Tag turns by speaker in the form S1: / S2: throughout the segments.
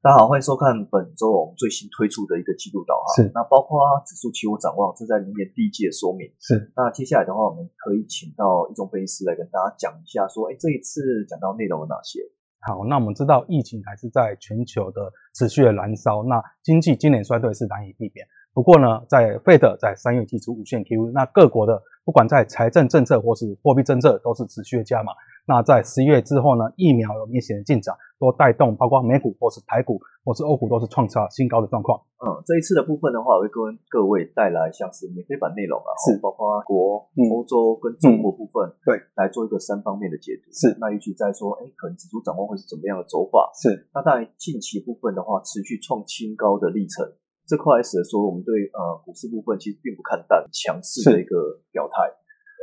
S1: 大家好，欢迎收看本周我们最新推出的一个季度导航。
S2: 是，
S1: 那包括指数期货展望，这在明年第一季的说明。
S2: 是，
S1: 那接下来的话，我们可以请到一中分析师来跟大家讲一下，说，哎，这一次讲到内容有哪些？
S2: 好，那我们知道疫情还是在全球的持续的燃烧，那经济今年衰退是难以避免。不过呢，在 Fed 在三月提出无限 QE，那各国的不管在财政政策或是货币政策都是持续的加码。那在十一月之后呢，疫苗有明显的进展，都带动包括美股或是台股或是欧股都是创下新高的状况。
S1: 嗯，这一次的部分的话，我会跟各位带来像是免费版内容啊，
S2: 是
S1: 包括国、欧洲跟中国部分，
S2: 对，
S1: 来做一个三方面的解读。
S2: 是，
S1: 那预期在说，哎，可能指数展望会是怎么样的走法？
S2: 是，
S1: 那当然近期部分的话，持续创新高的历程。这块使得说，我们对呃股市部分其实并不看淡，强势的一个表态。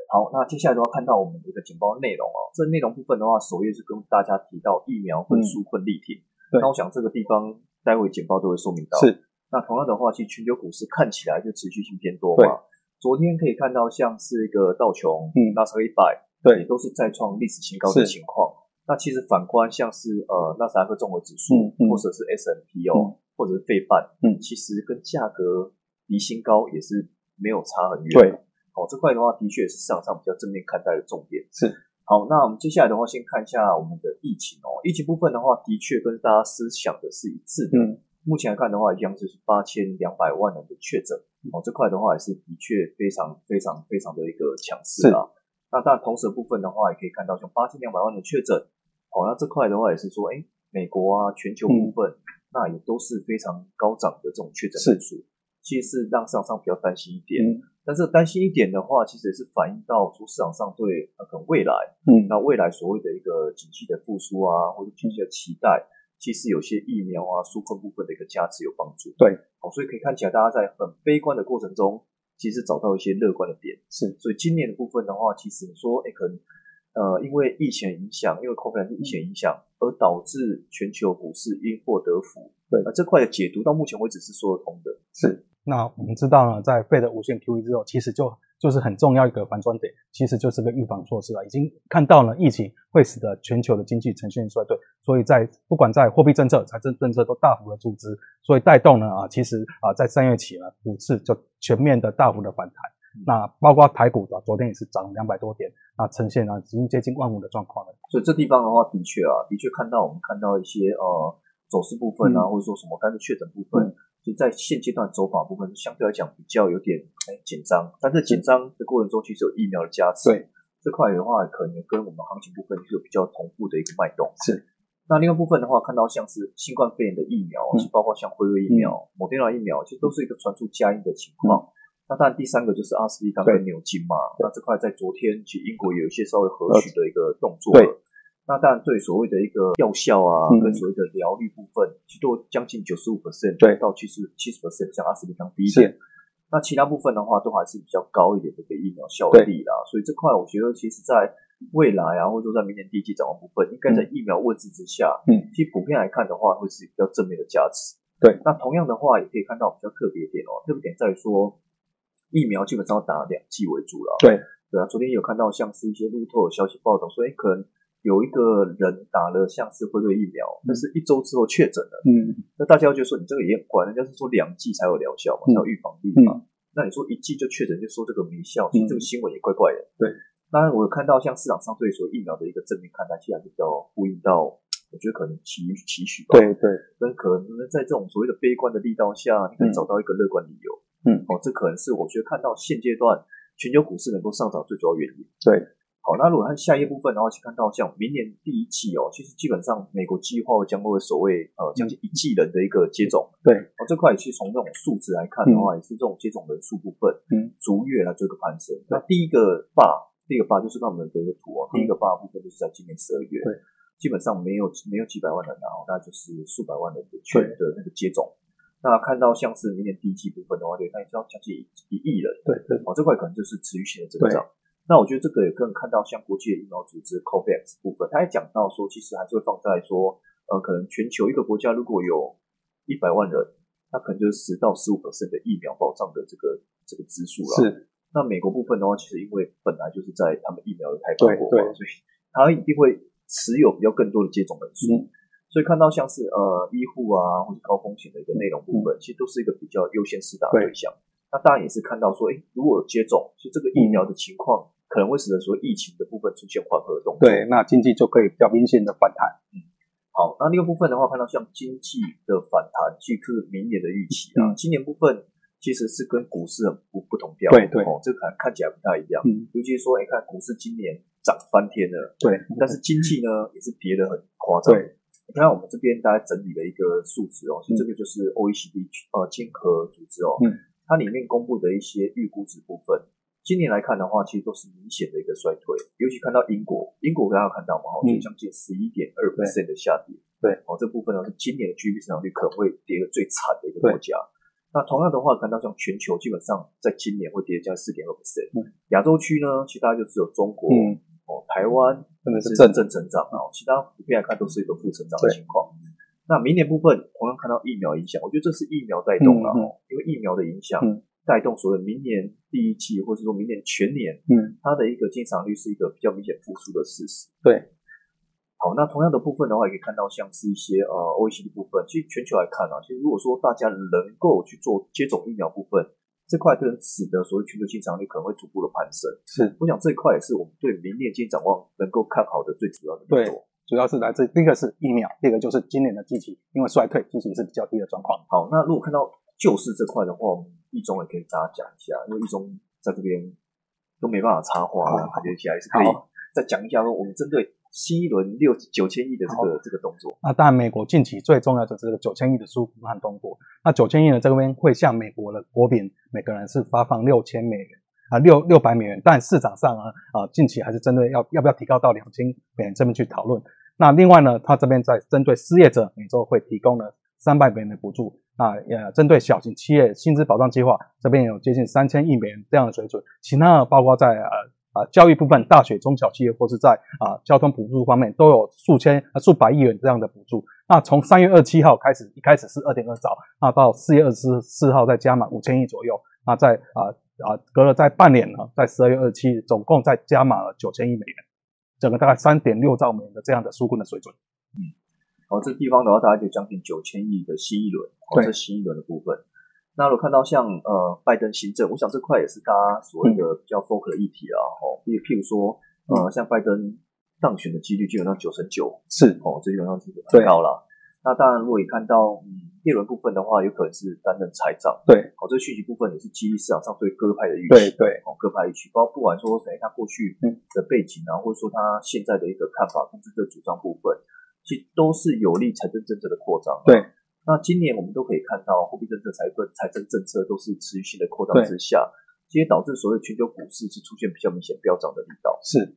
S1: 好，那接下来的话看到我们的一个简报内容哦，这内容部分的话，首页是跟大家提到疫苗分数困力挺。那我想这个地方待会简报都会说明到。
S2: 是。
S1: 那同样的话，其实全球股市看起来就持续性偏多嘛。昨天可以看到像是一个道琼、纳斯达克一百，
S2: 对，
S1: 都是再创历史新高的情况。那其实反观像是呃纳斯达克综合指数，或者是 S M P 哦。或者是费半，嗯，其实跟价格离新高也是没有差很远。
S2: 对，
S1: 哦，这块的话的确是市场上比较正面看待的重点。
S2: 是，
S1: 好，那我们接下来的话，先看一下我们的疫情哦。疫情部分的话，的确跟大家思想的是一致的。嗯，目前来看的话，一样就是八千两百万人的确诊。哦，这块的话也是的确非常非常非常的一个强势啊。那当然，同时部分的话，也可以看到像八千两百万的确诊。哦，那这块的话也是说，哎，美国啊，全球部分。那也都是非常高涨的这种确诊人数，其实是让市场上比较担心一点。但是担心一点的话，其实也是反映到说市场上对呃可能未来，嗯，那未来所谓的一个经济的复苏啊，或者经济的期待，其实有些疫苗啊、纾困部分的一个加持有帮助。
S2: 对，
S1: 好，所以可以看起来大家在很悲观的过程中，其实找到一些乐观的点。
S2: 是，
S1: 所以今年的部分的话，其实说，哎，可能。呃，因为疫情影响，因为 COVID 疫情影响，而导致全球股市因祸得福。
S2: 对，
S1: 那这块的解读到目前为止是说得通的。
S2: 是，那我们知道呢，在费的无限 QE 之后，其实就就是很重要一个反转点，其实就是个预防措施了。已经看到了疫情会使得全球的经济呈现衰退，所以在不管在货币政策、财政政策都大幅的注资，所以带动呢啊，其实啊，在三月起呢，股市就全面的大幅的反弹。那包括台股的，昨天也是涨两百多点，那呈现了已经接近万五的状况了。
S1: 所以这地方的话，的确啊，的确看到我们看到一些呃走势部分啊，或者说什么但是确诊部分，就在现阶段走法部分相对来讲比较有点紧张。但是紧张的过程中，其实有疫苗的加持。
S2: 对
S1: 这块的话，可能跟我们行情部分是有比较同步的一个脉动。
S2: 是。
S1: 那另外部分的话，看到像是新冠肺炎的疫苗，包括像辉瑞疫苗、莫德纳疫苗，其实都是一个传出佳音的情况。那当然，第三个就是阿斯利康跟牛津嘛。那这块在昨天，其实英国有一些稍微合许的一个动作。
S2: 对。
S1: 那当然，对所谓的一个药效啊，跟所谓的疗愈部分，其实都将近九十五 percent，
S2: 对，
S1: 到七十七十 percent，像阿斯利康低一点。那其他部分的话，都还是比较高一点的一个疫苗效力啦。所以这块，我觉得其实在未来啊，或者说在明年第一季展望部分，应该在疫苗位置之下，嗯，其实普遍来看的话，会是比较正面的加持。
S2: 对。
S1: 那同样的话，也可以看到比较特别点哦，特别点在于说。疫苗基本上打两剂为主了。
S2: 对
S1: 对啊，昨天有看到像是一些路透的消息报道，所以，可能有一个人打了像是辉瑞疫苗，但是一周之后确诊了。嗯，那大家就说你这个也很怪，人家是说两剂才有疗效嘛，才有预防力嘛。那你说一剂就确诊，就说这个没效，其实这个新闻也怪怪的。
S2: 对，
S1: 当然我有看到像市场上对所疫苗的一个正面看待，其实比较呼应到，我觉得可能期期许吧。
S2: 对对，
S1: 那可能在这种所谓的悲观的力道下，你可以找到一个乐观理由。嗯，哦，这可能是我觉得看到现阶段全球股市能够上涨最主要原因。
S2: 对，
S1: 好，那如果看下一部分的话，去看到像明年第一季哦，其实基本上美国计划将会所谓呃将近一季人的一个接种。
S2: 对，
S1: 哦，这块其实从这种数字来看的话，也是这种接种人数部分，嗯，逐月来做一个攀升。那第一个坝，第一个坝就是看我们的一个图哦，第一个坝部分就是在今年十二月，
S2: 对，
S1: 基本上没有没有几百万人然后那就是数百万人的全的那个接种。那看到像是明年第一季部分的话，可以看一下将近一亿人，
S2: 对对，
S1: 哦，这块可能就是持续性的增长。那我觉得这个也更看到像国际的疫苗组织 COVAX 部分，他也讲到说，其实还是会放在说，呃，可能全球一个国家如果有一百万人，那可能就是十到十五的疫苗保障的这个这个支数了。
S2: 是。
S1: 那美国部分的话，其实因为本来就是在他们疫苗的开发国
S2: 嘛，
S1: 所以他一定会持有比较更多的接种人数。所以看到像是呃医护啊，或是高风险的一个内容部分，其实都是一个比较优先施打的对象。那当然也是看到说，哎，如果有接种，其实这个疫苗的情况可能会使得说疫情的部分出现缓和的动作。
S2: 对，那经济就可以比较明显的反弹。
S1: 嗯，好，那另一部分的话，看到像经济的反弹，其实明年的预期啊，今年部分其实是跟股市很不不同调。
S2: 对对，
S1: 哦，这个看看起来不太一样。嗯，尤其是说，哎，看股市今年涨翻天了。
S2: 对，
S1: 但是经济呢也是跌得很夸张。
S2: 对，
S1: 你看我们这边大家整理了一个数值哦，其实这个就是 OECD 呃经合组织哦。嗯。它里面公布的一些预估值部分，今年来看的话，其实都是明显的一个衰退。尤其看到英国，英国大家看到嘛，哦，就将近十一点二 percent 的下跌。
S2: 对，
S1: 哦，这部分呢是今年的 GDP 增长率可能会跌得最惨的一个国家。那同样的话，看到像全球基本上在今年会跌将四点二 percent。亚洲区呢，其他就只有中国，哦，台湾
S2: 真的是
S1: 正正。成长。啊，其他普遍来看都是一个负成长的情况。那明年部分同样看到疫苗影响，我觉得这是疫苗带动了哦，因为疫苗的影响带动所谓明年第一季或者说明年全年，嗯，它的一个进场率是一个比较明显复苏的事实。
S2: 对，
S1: 好，那同样的部分的话，也可以看到像是一些呃 OECD 部分，其实全球来看啊，其实如果说大家能够去做接种疫苗部分这块，能使得所谓全球进场率可能会逐步的攀升。
S2: 是，
S1: 我想这一块也是我们对明年经济展望能够看好的最主要的
S2: 因素。主要是来自第一个是疫苗，第二个就是今年的经济，因为衰退，经济是比较低的状况。
S1: 好，那如果看到救市这块的话，我们易中也可以大家讲一下，因为一中在这边都没办法插话，感觉起来是可以再讲一下说，我们针对新一轮六九千亿的这个这个动作。
S2: 那当然，美国近期最重要的这个九千亿的输出和通过，那九千亿呢，这边会向美国的国民每个人是发放六千美元。啊，六六百美元，但市场上啊啊，近期还是针对要要不要提高到两千美元这边去讨论。那另外呢，他这边在针对失业者，每周会提供了三百美元的补助。啊，也针对小型企业薪资保障计划，这边有接近三千亿美元这样的水准。其他的包括在呃啊教育部分，大学中小企业或是在啊交通补助方面，都有数千数百亿元这样的补助。那从三月二七号开始，一开始是二点二兆，那到四月二十四号再加满五千亿左右。那在啊。啊，隔了在半年呢，在十二月二七，总共再加码了九千亿美元，整个大概三点六兆美元的这样的纾困的水准。
S1: 嗯，好，这地方的话，大概就将近九千亿的新一轮，哦这新一轮的部分。那如果看到像呃拜登新政，我想这块也是大家所谓的比较 focus 的议题啊。哦，譬譬如说，呃，像拜登当选的几率基本上九成九，
S2: 是
S1: 哦，这基本上是很高了。那当然，如果你看到嗯。第二轮部分的话，有可能是担任财长。
S2: 对，
S1: 哦，这个讯息部分也是基于市场上对各派的预
S2: 期。对对，
S1: 哦，各派预期，包括不管说谁他过去的背景啊，或者说他现在的一个看法、公司的主张部分，其实都是有利财政政策的扩张。
S2: 对，
S1: 那今年我们都可以看到，货币政策、财政财政政策都是持续性的扩张之下，这些导致所谓全球股市是出现比较明显飙涨的力道。
S2: 是。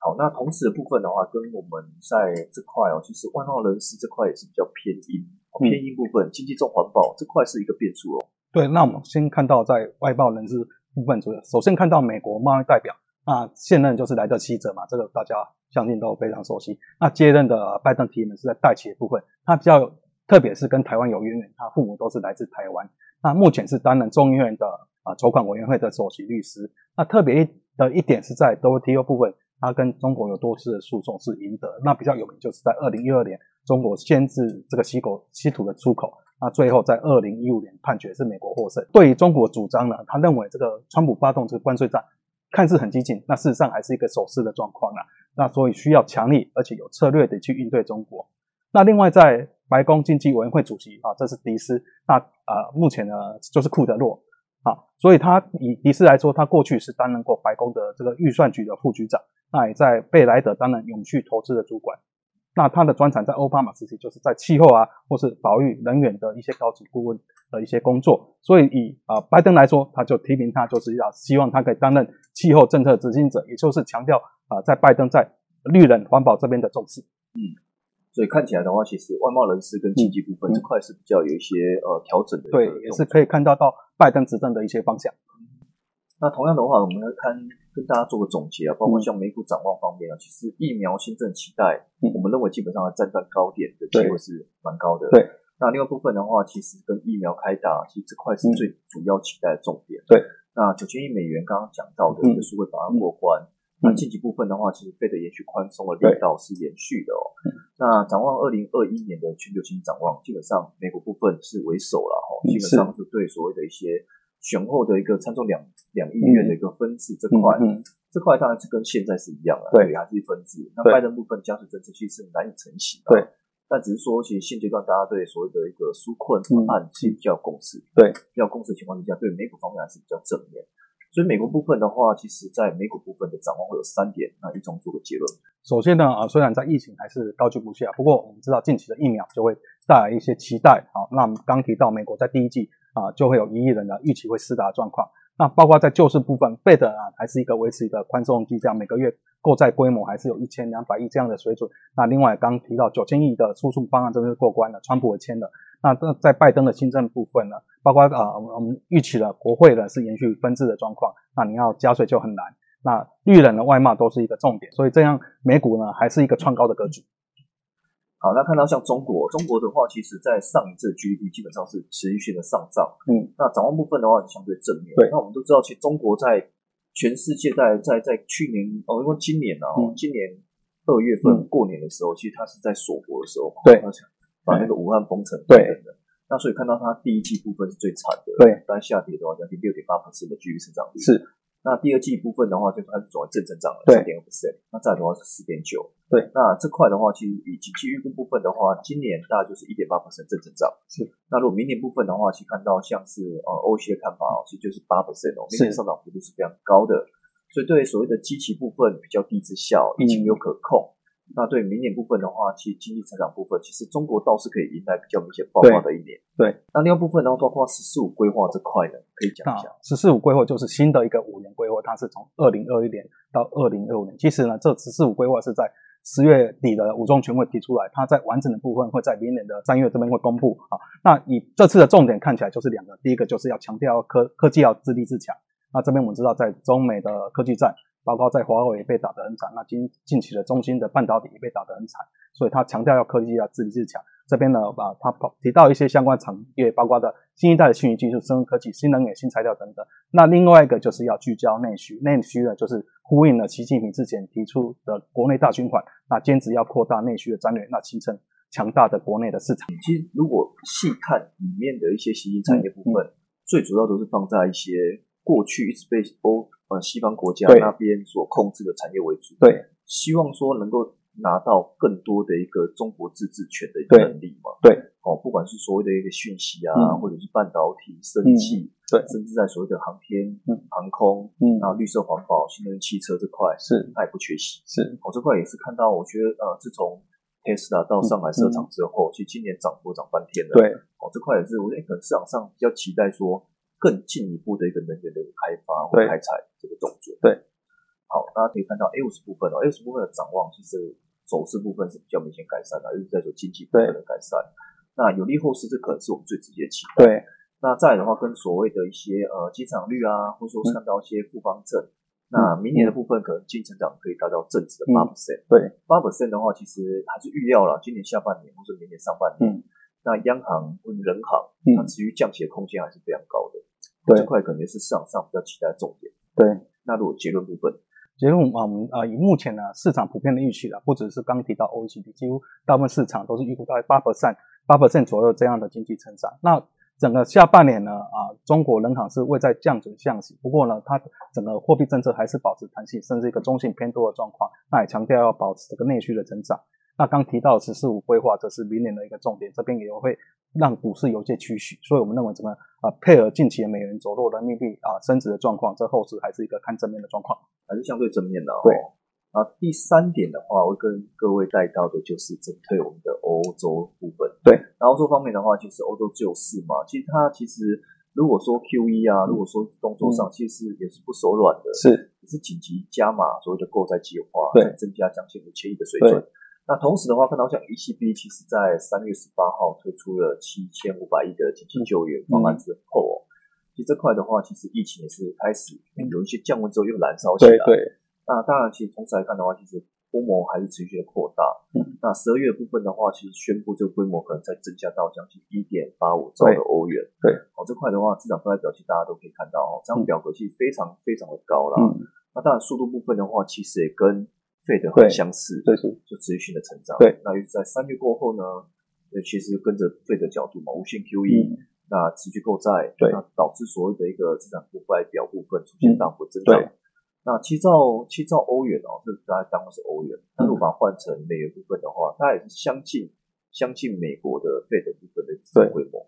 S1: 好，那同时的部分的话，跟我们在这块哦，其实外贸人士这块也是比较偏硬，偏硬部分，经济重环保这块是一个变数哦。
S2: 对，那我们先看到在外贸人士部分，主要首先看到美国贸易代表，那现任就是莱德七者嘛，这个大家相信都非常熟悉。那接任的拜登提名是在代企的部分，他比较特别是跟台湾有渊源，他父母都是来自台湾。那目前是担任众议院的啊筹款委员会的首席律师。那特别的一点是在 WTO 部分。他跟中国有多次的诉讼是赢得，那比较有名就是在二零一二年，中国限制这个稀狗稀土的出口，那最后在二零一五年判决是美国获胜。对于中国主张呢，他认为这个川普发动这个关税战，看似很激进，那事实上还是一个守势的状况啊。那所以需要强力而且有策略的去应对中国。那另外在白宫经济委员会主席啊，这是迪斯，那呃目前呢就是库德洛啊，所以他以迪斯来说，他过去是担任过白宫的这个预算局的副局长。那也在贝莱德担任永续投资的主管，那他的专长在奥巴马时期就是在气候啊，或是保育、能源的一些高级顾问的一些工作，所以以啊拜登来说，他就提名他，就是要希望他可以担任气候政策执行者，也就是强调啊在拜登在绿人环保这边的重视。
S1: 嗯，所以看起来的话，其实外贸人士跟经济部分这块是比较有一些呃调整的，
S2: 对，也是可以看到到拜登执政的一些方向。
S1: 那同样的话，我们来看跟大家做个总结啊，包括像美股展望方面啊，其实疫苗新政期待，我们认为基本上站在高点的机会是蛮高的。
S2: 对。
S1: 那另外部分的话，其实跟疫苗开打，其实这块是最主要期待的重点。
S2: 对。
S1: 那九千亿美元刚刚讲到的，就是会把它过关。那近期部分的话，其实费的延续宽松的力道是延续的哦。那展望二零二一年的全球经济展望，基本上美国部分是为首了哈，基本上是。对所谓的一些雄厚的一个参众两两亿元的一个分制这块，这块当然是跟现在是一样的，对，还是分制。那拜登部分加速政策其实是难以成型，
S2: 对。
S1: 但只是说，其实现阶段大家对所谓的一个纾困案其实比较共识，
S2: 对，
S1: 比较共识的情况之下，对美股方面还是比较正面。所以美国部分的话，其实，在美股部分的展望会有三点，那一中做个结论。
S2: 首先呢，啊，虽然在疫情还是高居不下，不过我们知道近期的疫苗就会带来一些期待。啊，那刚提到美国在第一季啊，就会有一亿人的预期会施达状况。那包括在救市部分，Fed 啊，还是一个维持一个宽松基调，每个月购债规模还是有一千两百亿这样的水准。那另外刚提到九千亿的输出方案真的是过关了，川普也签的。那在拜登的新政部分呢，包括啊，我们预期的国会呢是延续分治的状况，那你要加税就很难。那绿人的外贸都是一个重点，所以这样美股呢还是一个创高的格局。
S1: 好，那看到像中国，中国的话，其实在上一次 GDP 基本上是持续性的上涨。嗯，那展望部分的话相对正面。
S2: 对，
S1: 那我们都知道，其实中国在全世界在在在去年哦，因为今年呢，今年二月份过年的时候，其实它是在锁国的时候，
S2: 对。
S1: 把那个武汉封城
S2: 等
S1: 等的，那所以看到它第一季部分是最惨的，
S2: 对，
S1: 但下跌的话将近六点八的 GDP 增长率
S2: 是。
S1: 那第二季部分的话，就开始走正增长了，四点五 percent。那再的话是四点九，
S2: 对。
S1: 那这块的话，其实以经济预估部分的话，今年大概就是一点八 percent 正增长，
S2: 是。
S1: 那如果明年部分的话，其实看到像是呃欧系的看法哦，其实就是八 percent 哦，明年上涨幅度是非常高的，所以对所谓的基期部分比较低之效，疫情又可控。那对明年部分的话，其实经济成长部分，其实中国倒是可以迎来比较明显爆发的一年。
S2: 对，
S1: 那另外部分然后，包括“十四五”规划这块呢，可以讲一下。
S2: “十四五”规划就是新的一个五年规划，它是从二零二一年到二零二五年。其实呢，这“十四五”规划是在十月底的五中全会提出来，它在完整的部分会在明年的三月这边会公布。啊，那以这次的重点看起来就是两个，第一个就是要强调科科技要自立自强。那这边我们知道，在中美的科技战。包括在华为被打得很惨，那近近期的中芯的半导体也被打得很惨，所以它强调要科技要自立自强。这边呢，把他提到一些相关产业，包括的新一代的信息技术、生物科技、新能源、新材料等等。那另外一个就是要聚焦内需，内需呢就是呼应了习近平之前提出的国内大循环，那坚持要扩大内需的战略，那形成强大的国内的市场。
S1: 其实如果细看里面的一些新兴产业部分，最主要都是放在一些过去一直被欧。呃，西方国家那边所控制的产业为主，
S2: 对，
S1: 希望说能够拿到更多的一个中国自治权的一个能力嘛，
S2: 对，
S1: 哦，不管是所谓的一个讯息啊，或者是半导体、生技，
S2: 对，
S1: 甚至在所谓的航天、航空，嗯，然后，绿色环保、新能源汽车这块，
S2: 是，
S1: 它也不缺席，
S2: 是，
S1: 哦，这块也是看到，我觉得呃，自从 Tesla 到上海设厂之后，其实今年涨幅涨翻天了，
S2: 对，
S1: 哦，这块也是，我觉得可能市场上比较期待说。更进一步的一个能源的一个开发或开采这个动作。
S2: 对，
S1: 好，大家可以看到 A 五十部分哦，A 五十部分的展望其实走势部分是比较明显改善的，尤其在说经济部分的改善。那有利后市，这可能是我们最直接的期
S2: 待。对，
S1: 那再的话，跟所谓的一些呃机场率啊，或者说看到一些复方正，那明年的部分可能净成长可以达到正值的八 percent。
S2: 对，
S1: 八 percent 的话，其实还是预料了，今年下半年或者明年上半年，那央行或者人行，它持续降息的空间还是非常高的。这块可能是市场上比较期待的重点。
S2: 对，
S1: 那如果结论部分，
S2: 结论啊，我们啊以目前呢市场普遍的预期了，不只是刚提到 OECD，几乎大部分市场都是预估大概八 percent、八 percent 左右这样的经济成长。那整个下半年呢啊，中国人行是未在降准降息，不过呢，它整个货币政策还是保持弹性，甚至一个中性偏多的状况。那也强调要保持这个内需的增长。那刚提到“十四五”规划，则是明年的一个重点，这边也会让股市有些趋势，所以我们认为怎么啊配合近期的美元走弱、人民币啊升值的状况，这后市还是一个看正面的状况，
S1: 还是相对正面的。
S2: 对。
S1: 啊，第三点的话，我跟各位带到的就是针对我们的欧洲部分。
S2: 对。
S1: 那欧洲方面的话，其实欧洲救市嘛，其实它其实如果说 Q E 啊，如果说动作上，其实也是不手软的，
S2: 是，
S1: 也是紧急加码所谓的购债计划，
S2: 对，
S1: 增加将近五千亿的水准。那同时的话，看到像 ECB 其实在三月十八号推出了七千五百亿的紧急救援方案之后哦，其实这块的话，其实疫情也是开始有一些降温之后又燃烧起来。
S2: 对对。
S1: 那当然，其实同时来看的话，其实规模还是持续的扩大。嗯。那十二月部分的话，其实宣布这个规模可能再增加到将近一点八五兆的欧元。
S2: 对。
S1: 哦，这块的话，市场都在表现，大家都可以看到哦，这张表格其实非常非常的高了。嗯。那当然速度部分的话，其实也跟费的很相似，
S2: 对是，
S1: 就持续性的成长。
S2: 对，
S1: 那于是在三月过后呢，呃，其实跟着费的角度嘛，无限 QE，那持续购债，
S2: 对，
S1: 那导致所谓的一个资产负债表部分出现大幅增长。那七兆七兆欧元哦，这大家当的是欧元，那如果把它换成美元部分的话，它也是相近相近美国的费德部分的资产规模。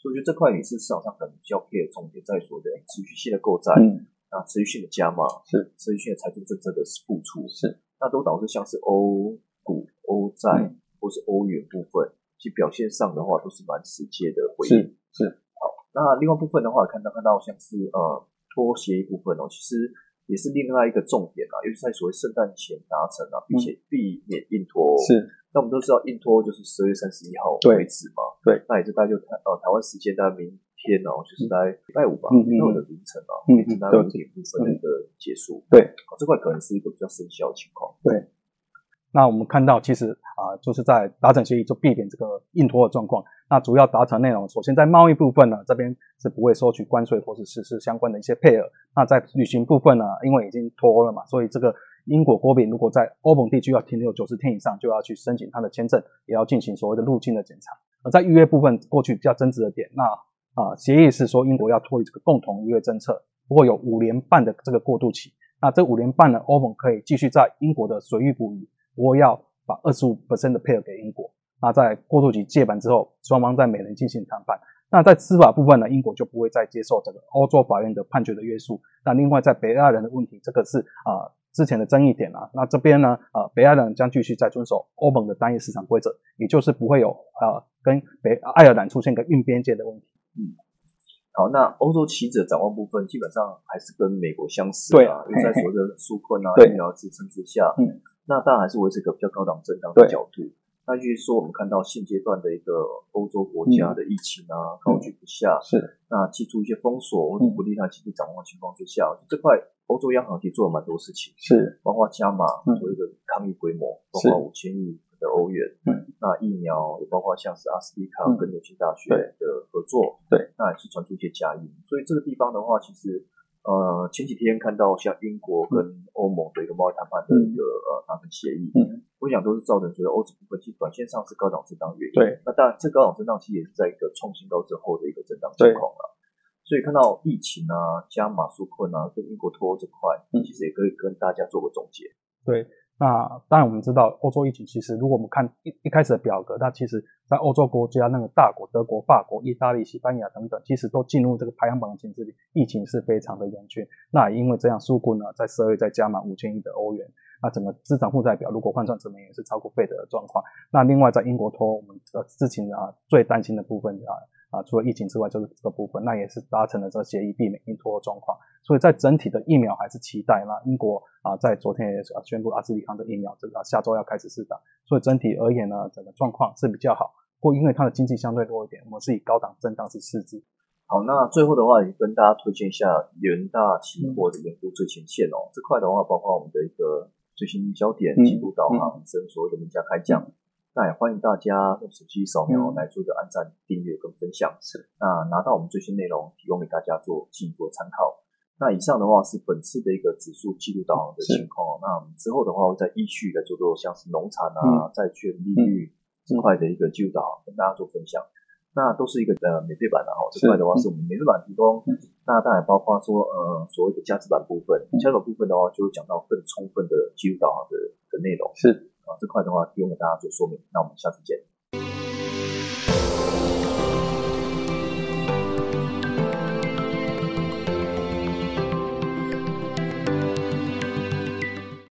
S1: 所以我觉得这块也是市场上可能比较 care 重点在说的持续性的购债，嗯，那，持续性的加码，
S2: 是。
S1: 持续性的财政政策的付出，
S2: 是
S1: 那都导致像是欧股、欧债或是欧元部分，其表现上的话都是蛮直接的回应。
S2: 是
S1: 好，那另外部分的话，看到看到像是呃脱协议部分哦，其实。也是另外一个重点啊，尤其在所谓圣诞前达成啊，并且避免硬拖。
S2: 是，
S1: 那我们都知道硬拖就是十二月三十一号为止嘛。
S2: 对，
S1: 那也是大概就台呃台湾时间大概明天哦，就是在礼拜五吧，礼拜五的凌晨啊，一直到五点部分的一个结束。
S2: 对，
S1: 这块可能是一个比较生效的情况。
S2: 对。那我们看到，其实啊，就是在达成协议就避免这个硬拖的状况。那主要达成内容，首先在贸易部分呢，这边是不会收取关税或是实施相关的一些配额。那在旅行部分呢，因为已经脱欧了嘛，所以这个英国国民如果在欧盟地区要停留九十天以上，就要去申请他的签证，也要进行所谓的入境的检查。而在预约部分，过去比较争执的点，那啊，协议是说英国要脱离这个共同预约政策，不过有五年半的这个过渡期。那这五年半呢，欧盟可以继续在英国的水域捕鱼。我要把二十五的配额给英国，那在过渡期届满之后，双方在美人进行谈判。那在司法部分呢，英国就不会再接受这个欧洲法院的判决的约束。那另外在北爱尔兰的问题，这个是啊之前的争议点啊。那这边呢，呃，北爱尔兰将继续在遵守欧盟的单一市场规则，也就是不会有呃跟北爱尔兰出现个硬边界的问题。
S1: 嗯，好，那欧洲棋子的展望部分基本上还是跟美国相似
S2: 啊，
S1: 因为在所谓的纾困啊疫苗支撑之下，
S2: 嗯。
S1: 那当然还是维持一个比较高档震荡的角度。那就是说，我们看到现阶段的一个欧洲国家的疫情啊，高居不下。
S2: 是。
S1: 那祭出一些封锁或者不利它经济展望情况之下，这块欧洲央行其实做了蛮多事情。
S2: 是。
S1: 包括加码所谓的抗疫规模，包括五千亿的欧元。
S2: 嗯。
S1: 那疫苗也包括像是阿斯利康跟牛津大学的合作。
S2: 对。
S1: 那也是传出一些加印。所以这个地方的话，其实。呃，前几天看到像英国跟欧盟的一个贸易谈判的一个呃达成协议，
S2: 嗯，
S1: 我想都是造成所谓欧洲部分其实短线上是高档震荡原因。
S2: 对，
S1: 那当然这高档震荡其实也是在一个创新高之后的一个震荡情况了。所以看到疫情啊、加马苏困啊、跟英国脱欧这块，其实也可以跟大家做个总结。
S2: 对。那当然，我们知道欧洲疫情其实，如果我们看一一开始的表格，那其实在欧洲国家那个大国，德国、法国、意大利、西班牙等等，其实都进入这个排行榜的前十里，疫情是非常的严峻。那因为这样，苏库呢在十二月再加满五千亿的欧元，那整个资产负债表如果换算成美元是超过费的状况。那另外在英国脱，我们的之前啊最担心的部分啊。啊，除了疫情之外，就是这个部分，那也是达成了这个协议，避免硬脱的状况。所以在整体的疫苗还是期待。那英国啊，在昨天也宣布阿斯利康的疫苗，这个下周要开始试打。所以整体而言呢，整个状况是比较好。不过因为它的经济相对弱一点，我们是以高档震荡式试之。
S1: 好，那最后的话也跟大家推荐一下元大期货的研究最前线哦。这块的话，包括我们的一个最新焦点、季度导航，跟所谓的名家开讲。那也欢迎大家用手机扫描来做一个按赞、订阅跟分享。
S2: 是，
S1: 那拿到我们最新内容，提供给大家做进一步的参考。那以上的话是本次的一个指数记录导航的情况。那我们之后的话，会再依序来做做像是农产啊、债券利率这块的一个记录导航，跟大家做分享。那都是一个呃免费版的哈，这块的话是我们免费版提供。那当然包括说呃所谓的价值版部分，价值版部分的话就会讲到更充分的记录导航的的内容。
S2: 是。
S1: 啊，这块的话提供给大家做说明，那我们下次见。